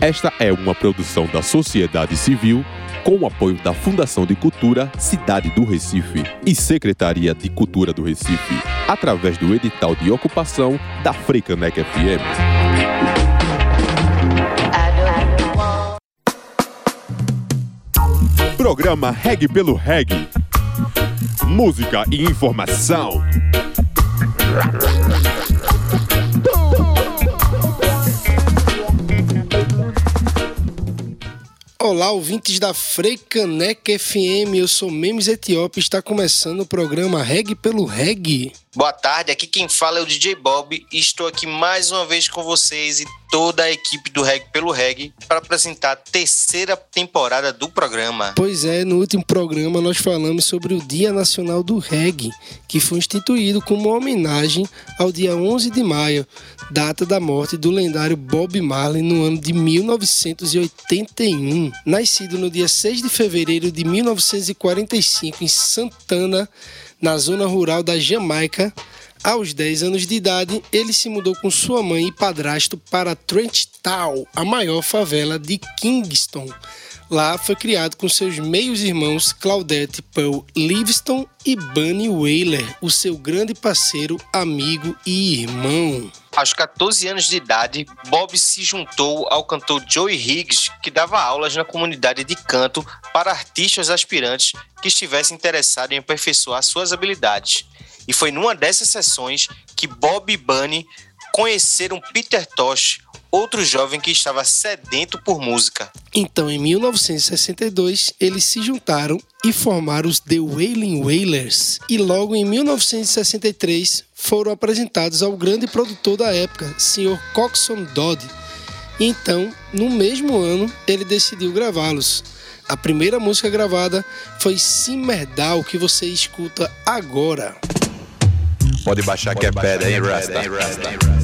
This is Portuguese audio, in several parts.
Esta é uma produção da sociedade civil com o apoio da Fundação de Cultura Cidade do Recife e Secretaria de Cultura do Recife, através do edital de ocupação da Freicanec FM. Programa Reg pelo Reg. Música e informação. Olá, ouvintes da Freicanec FM, eu sou Memes Etiópia e está começando o programa Reg pelo Reg. Boa tarde, aqui quem fala é o DJ Bob e estou aqui mais uma vez com vocês e toda a equipe do Reg pelo Reg para apresentar a terceira temporada do programa. Pois é, no último programa nós falamos sobre o Dia Nacional do Reggae, que foi instituído como homenagem ao dia 11 de maio, data da morte do lendário Bob Marley no ano de 1981. Nascido no dia 6 de fevereiro de 1945 em Santana, na zona rural da Jamaica. Aos 10 anos de idade, ele se mudou com sua mãe e padrasto para Trent Town, a maior favela de Kingston. Lá foi criado com seus meios irmãos Claudette Pearl Livingston e Bunny Whaler, o seu grande parceiro, amigo e irmão. Aos 14 anos de idade, Bob se juntou ao cantor Joey Higgs, que dava aulas na comunidade de canto para artistas aspirantes que estivessem interessados em aperfeiçoar suas habilidades. E foi numa dessas sessões que Bob e Bunny conheceram Peter Tosh, outro jovem que estava sedento por música. Então, em 1962, eles se juntaram e formaram os The Wailing Wailers. E logo em 1963 foram apresentados ao grande produtor da época, Sr. Coxon Dodd. E então, no mesmo ano, ele decidiu gravá-los. A primeira música gravada foi Simmerdal, que você escuta agora. Pode baixar que é pedra, hein, Rasta?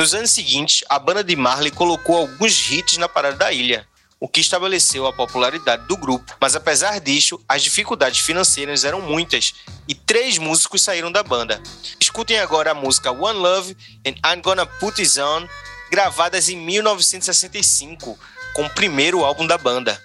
Nos anos seguintes, a banda de Marley colocou alguns hits na parada da ilha, o que estabeleceu a popularidade do grupo. Mas apesar disso, as dificuldades financeiras eram muitas e três músicos saíram da banda. Escutem agora a música One Love and I'm Gonna Put It On, gravadas em 1965, com o primeiro álbum da banda.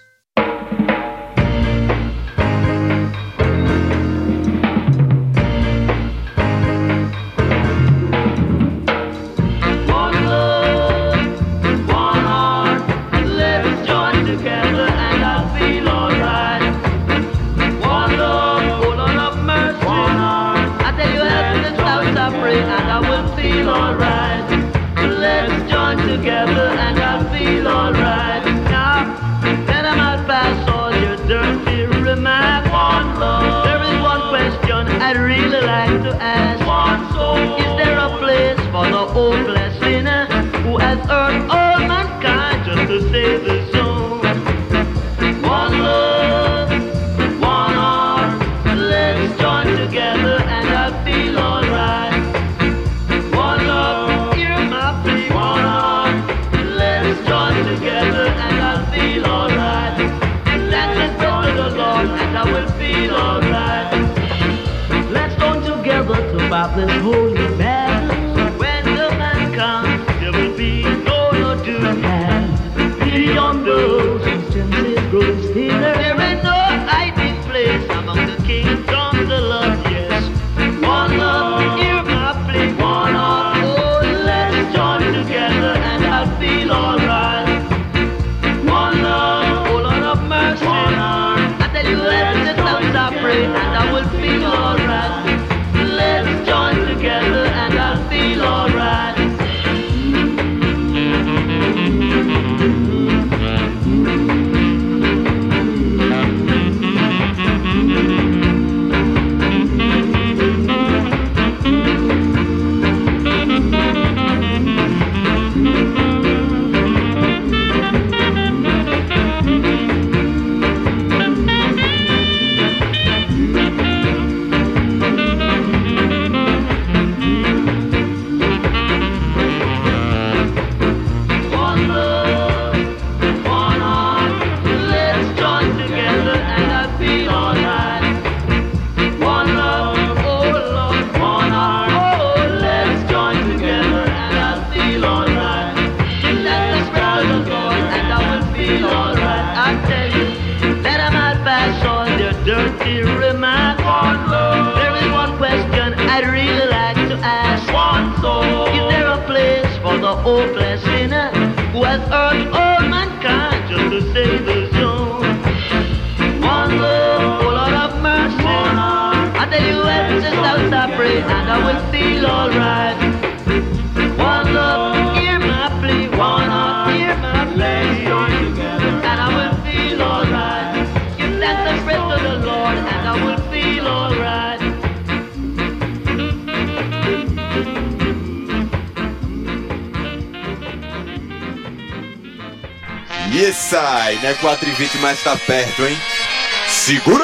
Segura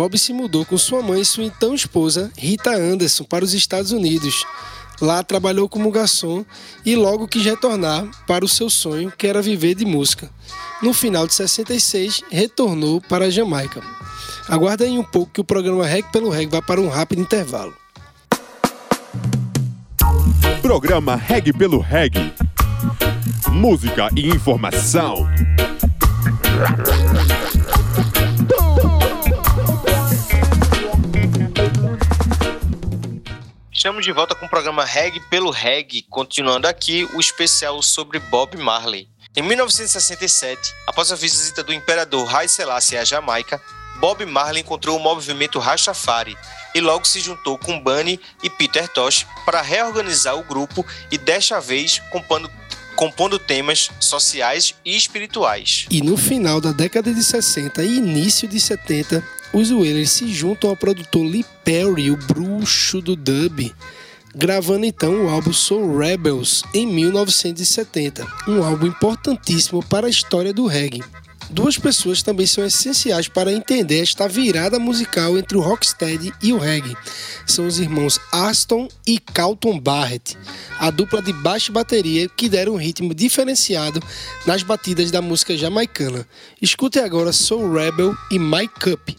Bob se mudou com sua mãe e sua então esposa, Rita Anderson, para os Estados Unidos. Lá trabalhou como garçom e logo quis retornar para o seu sonho, que era viver de música. No final de 66, retornou para a Jamaica. Aguarda aí um pouco que o programa Reg pelo Reg vai para um rápido intervalo. Programa Reg pelo Reg. Música e informação. Estamos de volta com o programa Reg pelo Reg, continuando aqui o especial sobre Bob Marley. Em 1967, após a visita do imperador Haile Selassie à Jamaica, Bob Marley encontrou o movimento Rastafari e logo se juntou com Bunny e Peter Tosh para reorganizar o grupo e desta vez compondo, compondo temas sociais e espirituais. E no final da década de 60 e início de 70, os Wailers se juntam ao produtor Lee Perry, o bruxo do dub, gravando então o álbum Soul Rebels em 1970, um álbum importantíssimo para a história do reggae. Duas pessoas também são essenciais para entender esta virada musical entre o rocksteady e o reggae. São os irmãos Aston e Carlton Barrett, a dupla de baixo e bateria que deram um ritmo diferenciado nas batidas da música jamaicana. Escutem agora Soul Rebel e My Cup.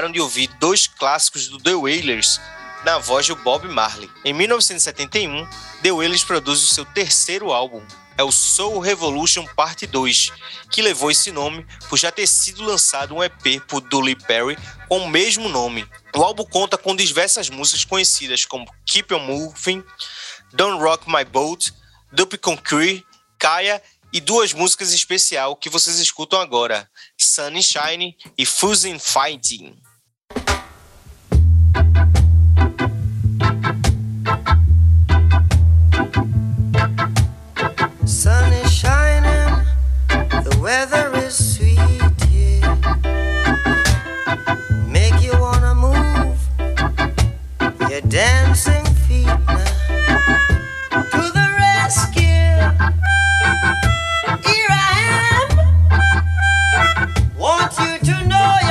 Acabaram de ouvir dois clássicos do The Wailers, na voz do Bob Marley. Em 1971, The Wailers produz o seu terceiro álbum, é o Soul Revolution Parte 2, que levou esse nome por já ter sido lançado um EP por Dully Perry com o mesmo nome. O álbum conta com diversas músicas conhecidas como Keep On Moving, Don't Rock My Boat, Dupe Concrete, Kaya e duas músicas especial que vocês escutam agora, Sun Shine e Fusing Fighting. Want you to know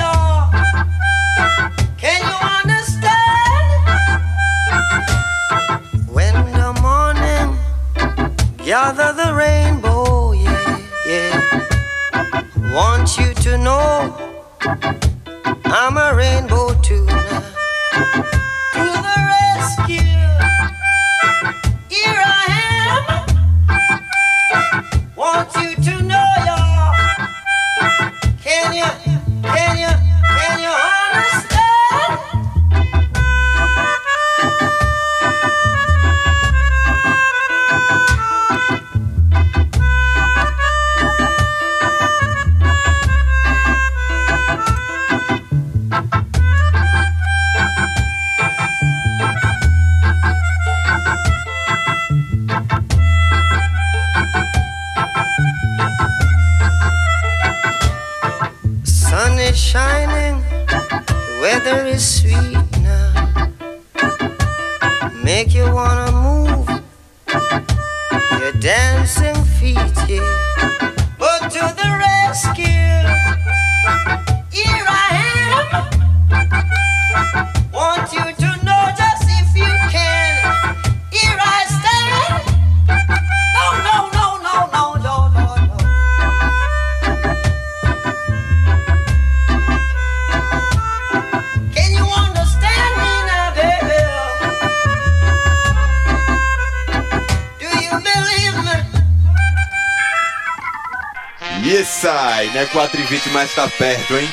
mas tá perto, hein?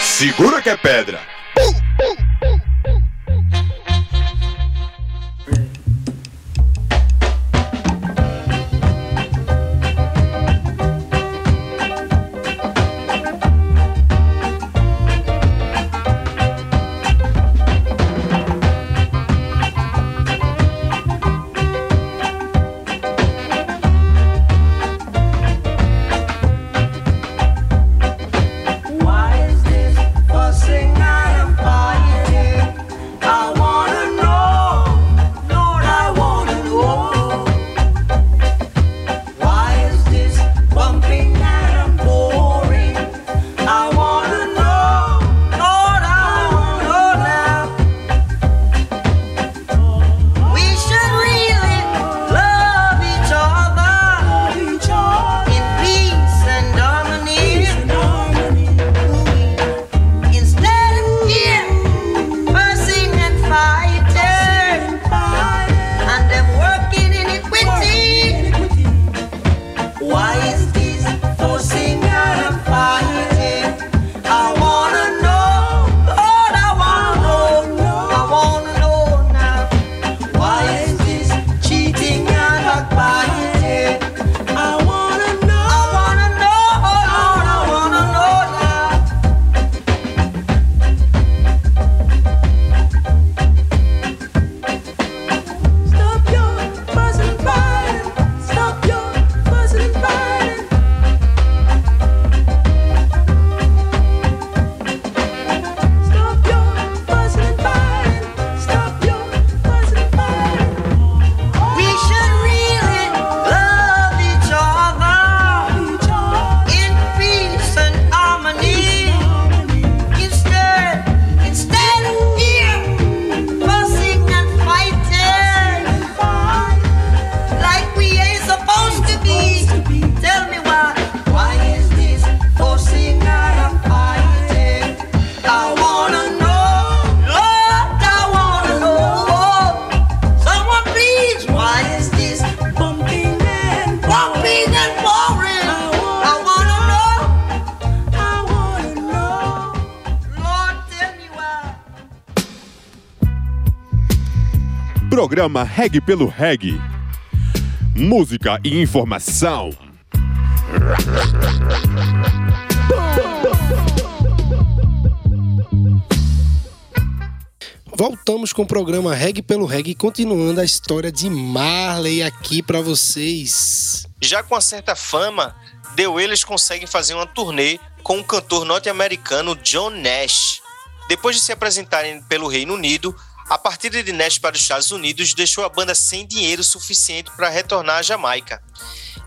Segura que é pedra. Programa Reg pelo Reg. Música e informação. Voltamos com o programa Reg pelo Reg, continuando a história de Marley aqui para vocês. Já com uma certa fama, The Wailers conseguem fazer uma turnê com o cantor norte-americano John Nash. Depois de se apresentarem pelo Reino Unido, a partida de Nash para os Estados Unidos deixou a banda sem dinheiro suficiente para retornar à Jamaica.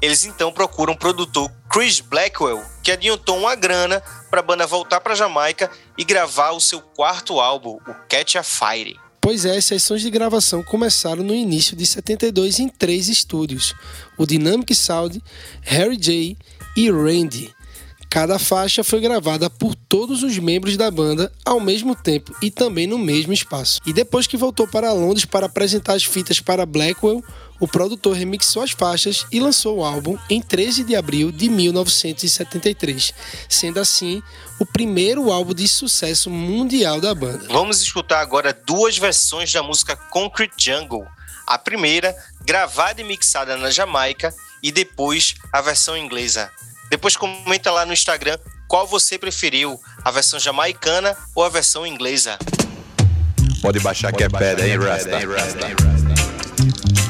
Eles então procuram o produtor Chris Blackwell, que adiantou uma grana para a banda voltar para Jamaica e gravar o seu quarto álbum, o Catch a Fire. Pois é, as sessões de gravação começaram no início de 72 em três estúdios: o Dynamic Sound, Harry J e Randy. Cada faixa foi gravada por todos os membros da banda ao mesmo tempo e também no mesmo espaço. E depois que voltou para Londres para apresentar as fitas para Blackwell, o produtor remixou as faixas e lançou o álbum em 13 de abril de 1973, sendo assim o primeiro álbum de sucesso mundial da banda. Vamos escutar agora duas versões da música Concrete Jungle. A primeira, gravada e mixada na Jamaica, e depois a versão inglesa. Depois comenta lá no Instagram qual você preferiu, a versão jamaicana ou a versão inglesa. Pode baixar que é pedra, hein, Rasta? No sun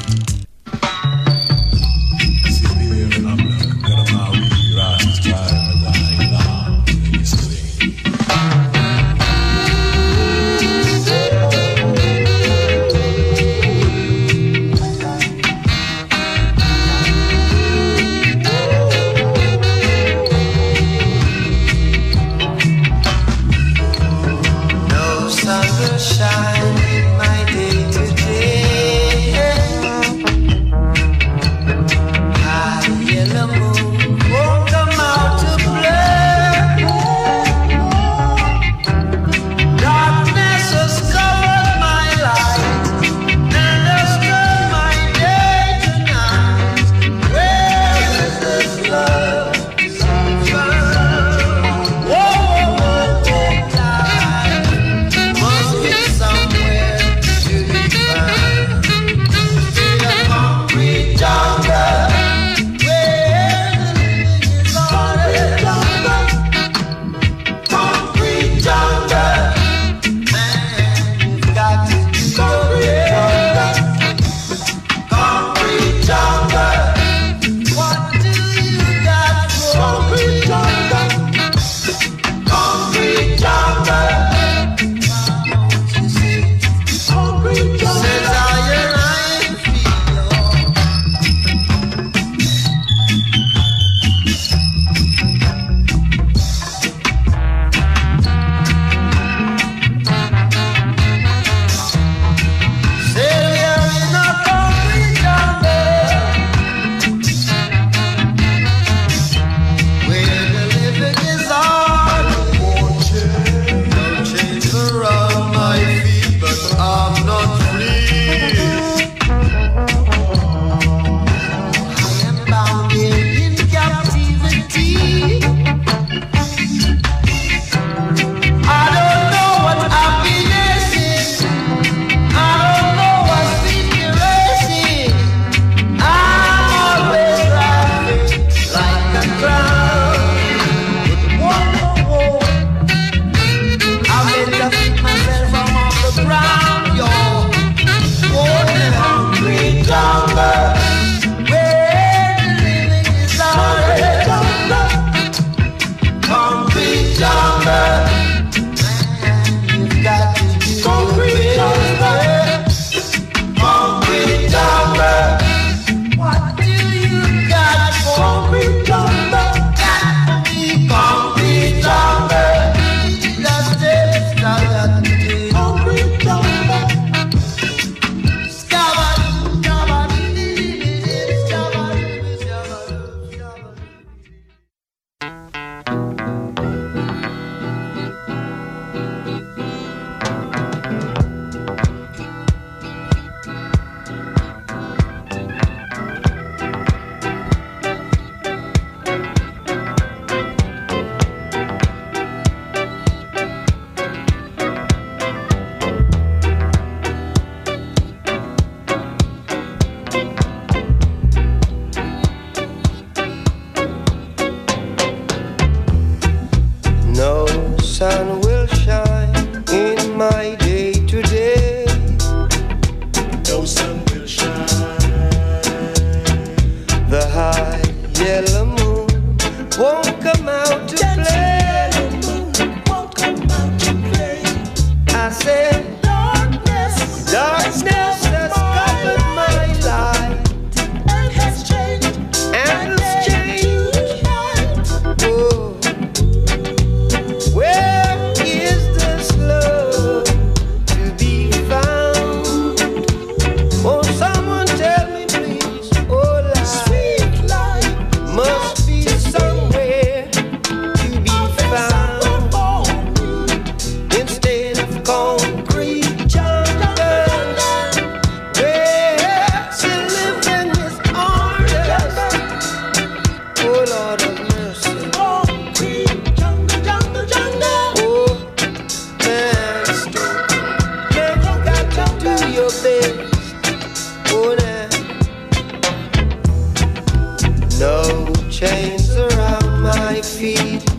feet.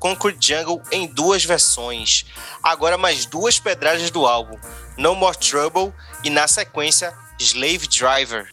Concrete Jungle em duas versões. Agora mais duas pedradas do álbum, No More Trouble e na sequência Slave Driver.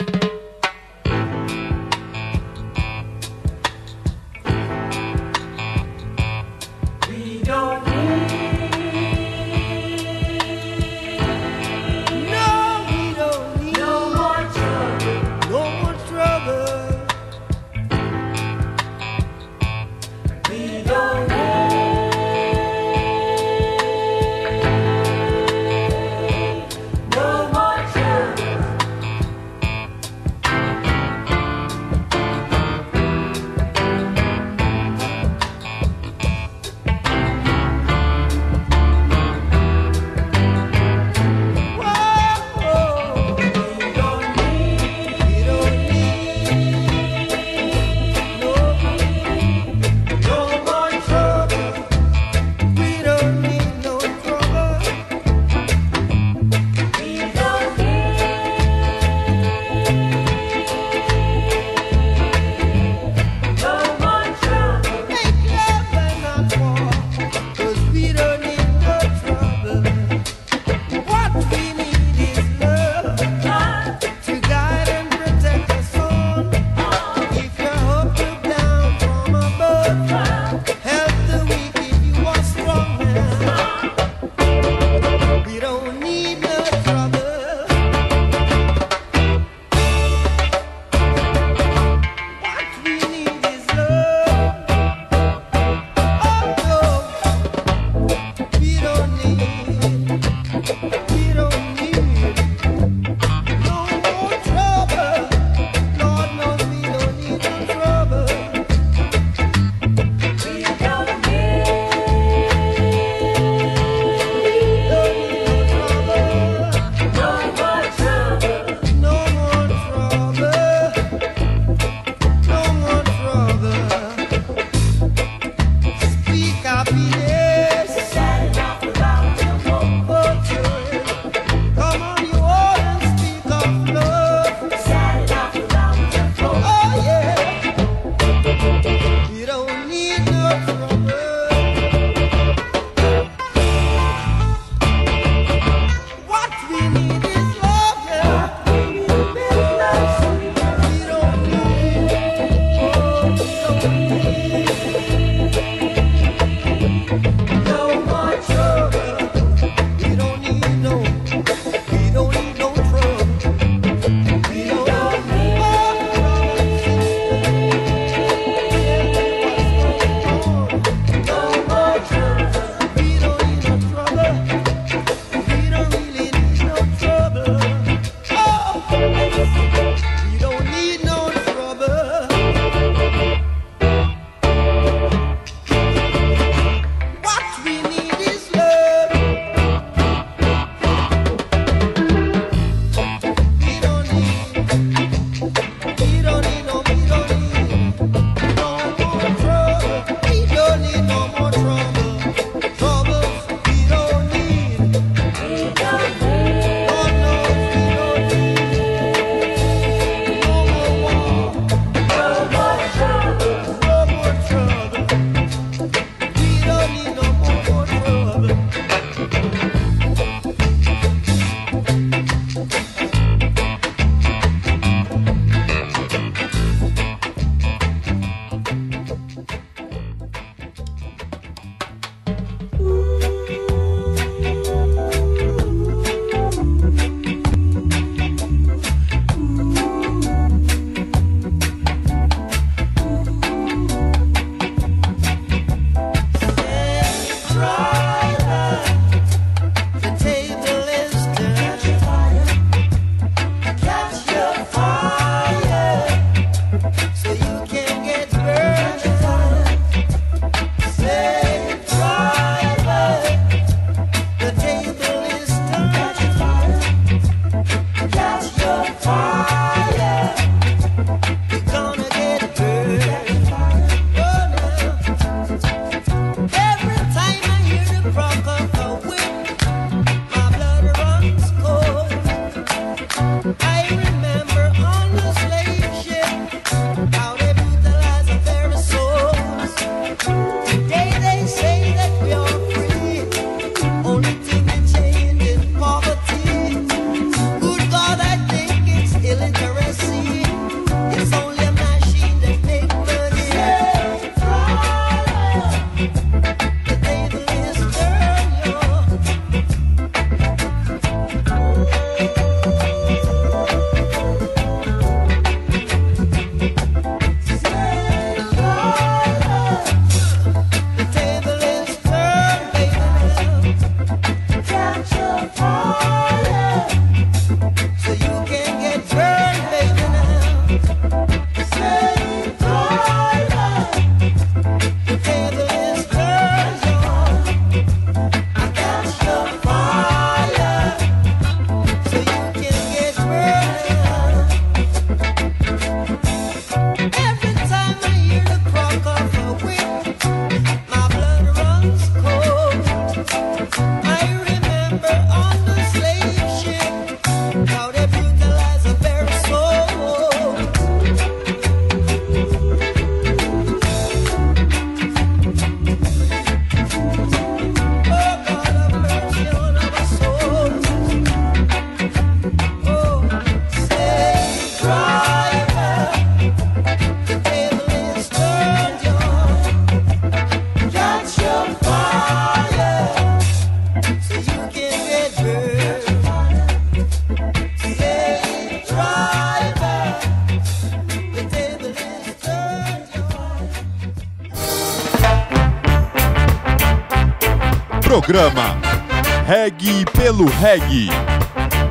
pelo reggae,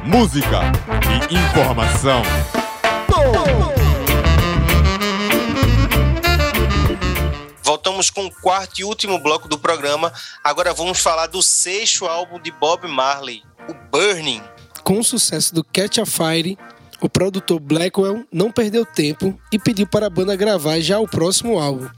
música e informação. Voltamos com o quarto e último bloco do programa. Agora vamos falar do sexto álbum de Bob Marley, o Burning. Com o sucesso do Catch a Fire, o produtor Blackwell não perdeu tempo e pediu para a banda gravar já o próximo álbum.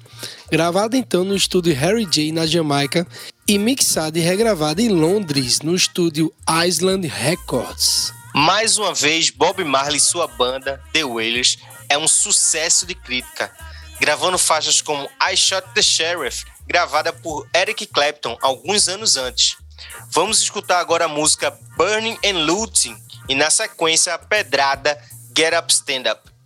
Gravado então no estúdio Harry J na Jamaica, e mixada e regravada em Londres, no estúdio Island Records. Mais uma vez, Bob Marley e sua banda, The Wailers, é um sucesso de crítica, gravando faixas como I Shot the Sheriff, gravada por Eric Clapton alguns anos antes. Vamos escutar agora a música Burning and Looting e, na sequência, a pedrada Get Up Stand Up.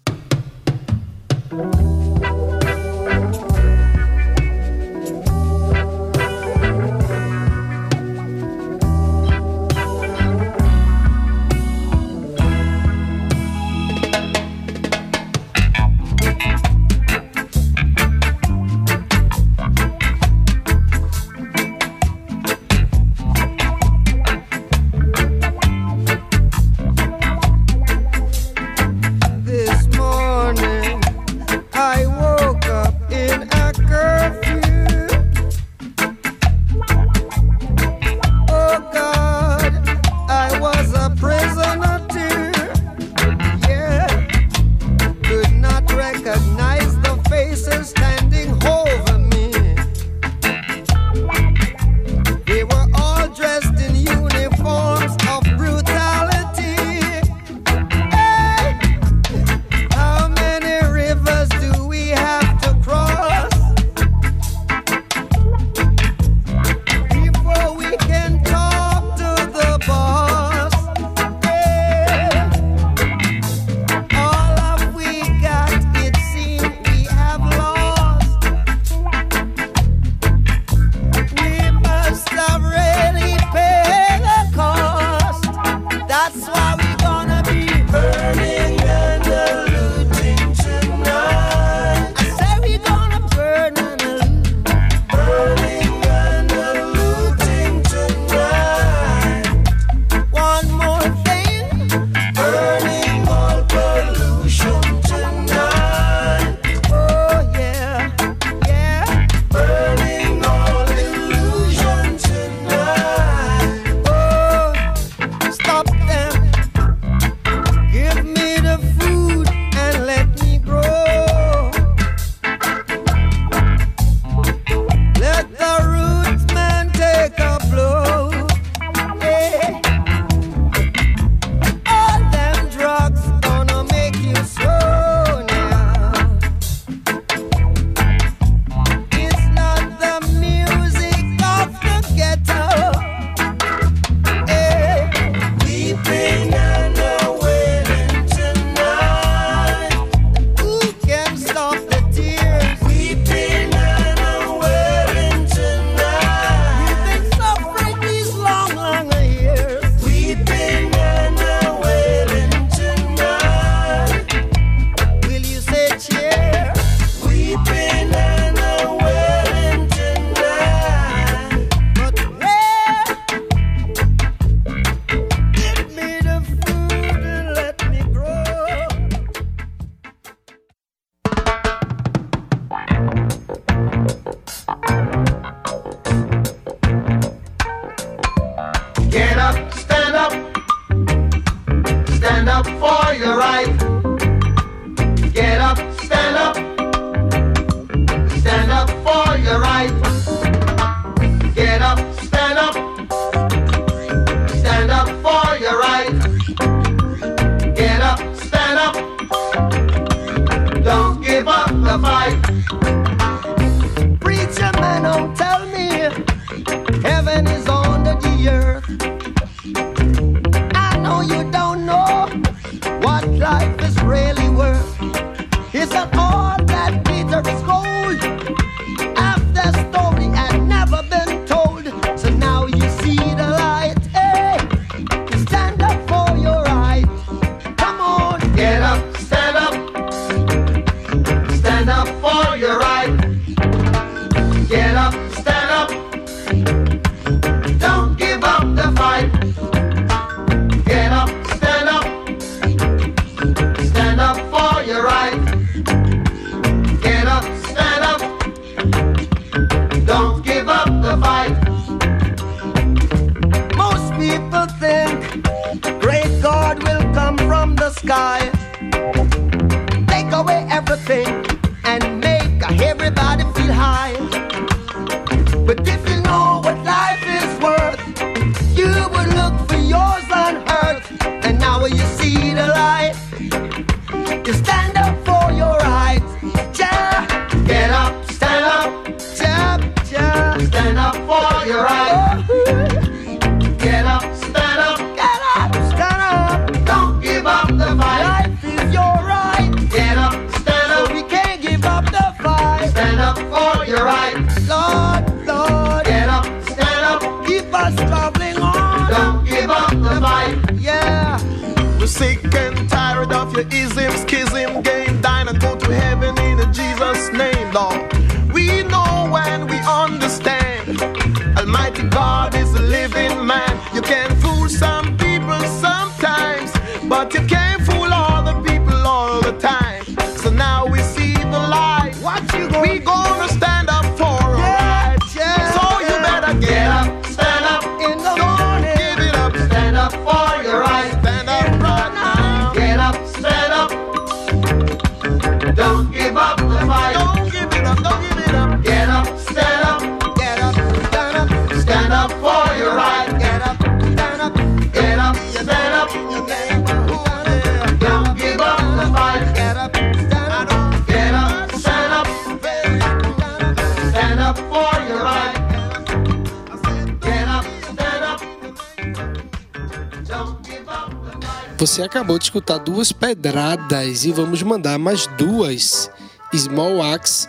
Você acabou de escutar duas pedradas e vamos mandar mais duas: Small Axe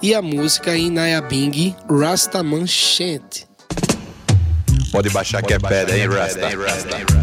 e a música Inayabing Rastaman Chant. Pode baixar que é, é pedra, hein, Rasta? Hein, Rasta.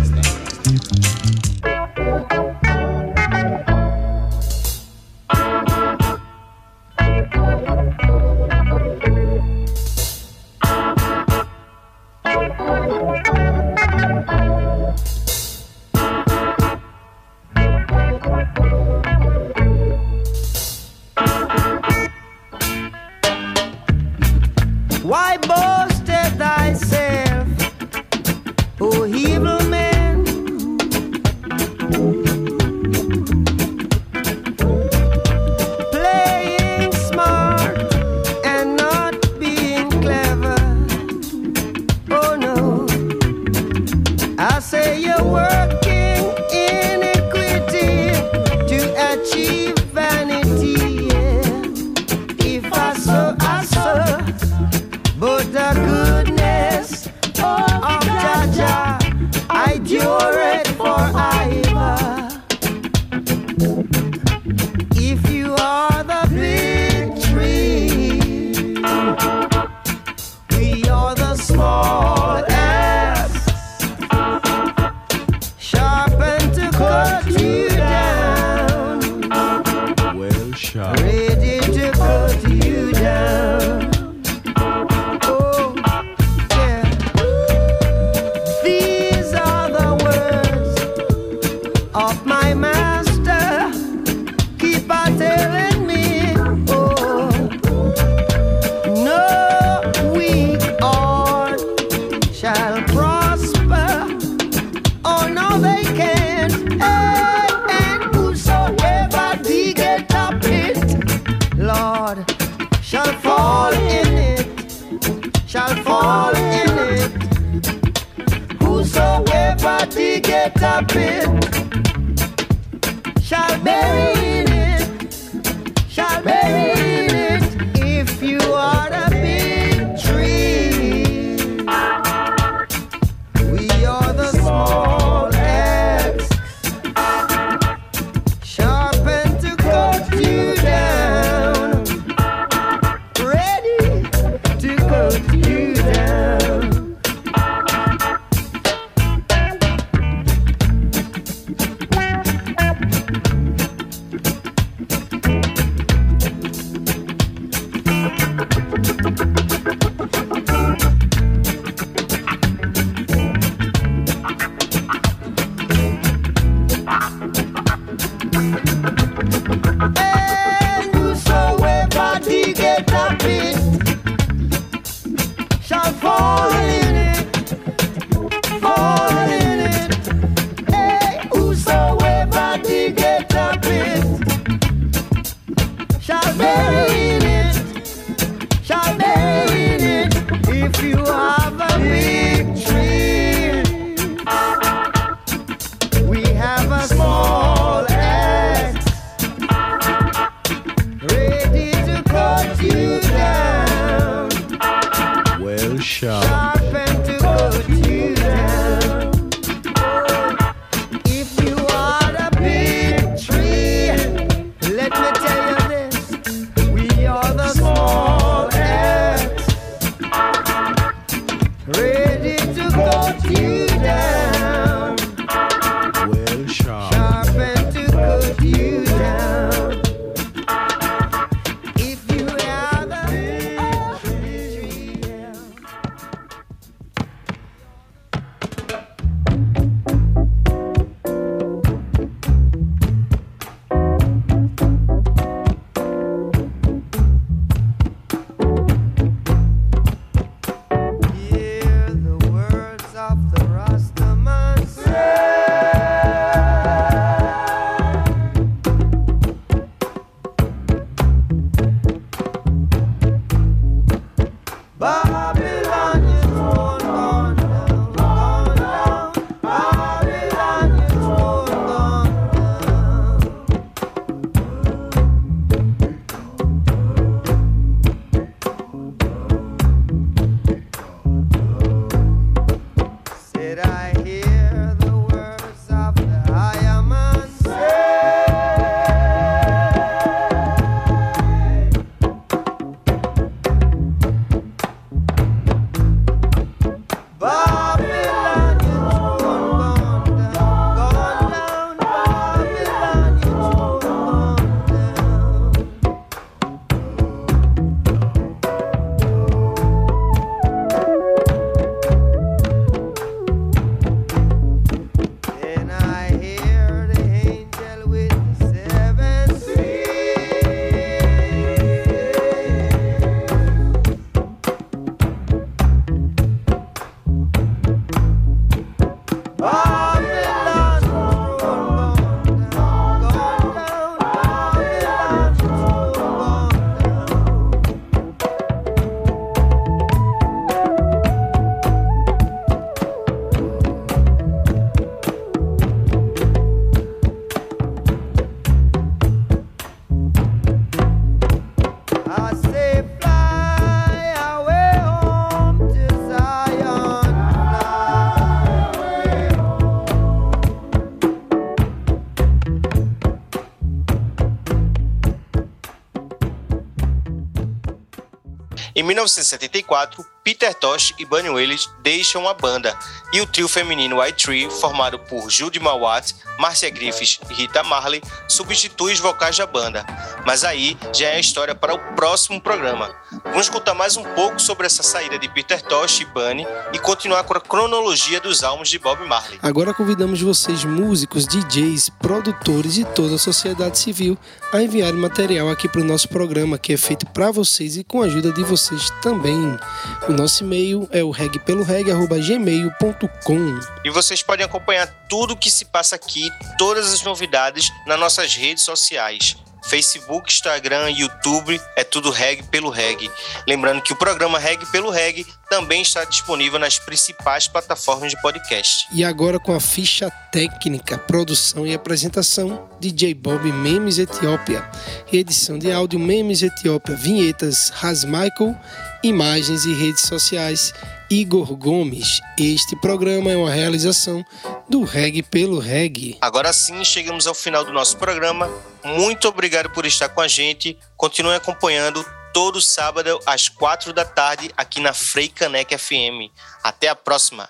1974, Peter Tosh e Bunny Wailes deixam a banda e o trio feminino White Tree, formado por Judy Mawat, Marcia Griffiths e Rita Marley, substitui os vocais da banda. Mas aí já é a história para o próximo programa. Vamos escutar mais um pouco sobre essa saída de Peter Tosh e Bunny e continuar com a cronologia dos álbuns de Bob Marley. Agora convidamos vocês, músicos, DJs, produtores e toda a sociedade civil, a enviarem material aqui para o nosso programa, que é feito para vocês e com a ajuda de vocês também. O nosso e-mail é o regpeloreg.gmail.com E vocês podem acompanhar tudo o que se passa aqui, todas as novidades nas nossas redes sociais. Facebook, Instagram, YouTube, é tudo Reg pelo Reg. Lembrando que o programa Reg pelo Reg também está disponível nas principais plataformas de podcast. E agora com a ficha técnica, produção e apresentação, DJ Bob Memes Etiópia. Edição de áudio Memes Etiópia, vinhetas Has Michael, imagens e redes sociais Igor Gomes. Este programa é uma realização do Reg pelo Reg. Agora sim, chegamos ao final do nosso programa. Muito obrigado por estar com a gente. Continue acompanhando todo sábado às quatro da tarde aqui na Frei Caneca FM. Até a próxima.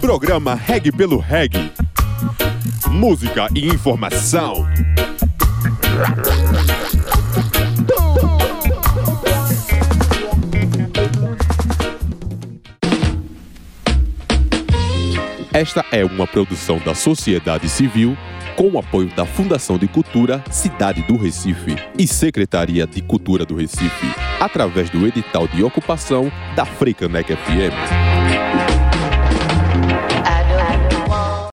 Programa Reg pelo Reg. Música e informação. Esta é uma produção da sociedade civil com o apoio da Fundação de Cultura Cidade do Recife e Secretaria de Cultura do Recife, através do edital de ocupação da Freicanec FM.